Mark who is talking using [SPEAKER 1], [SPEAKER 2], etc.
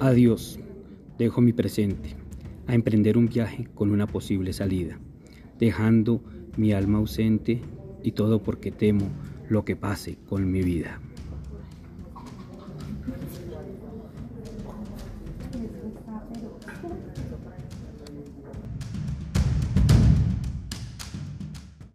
[SPEAKER 1] Adiós, dejo mi presente a emprender un viaje con una posible salida, dejando mi alma ausente y todo porque temo lo que pase con mi vida.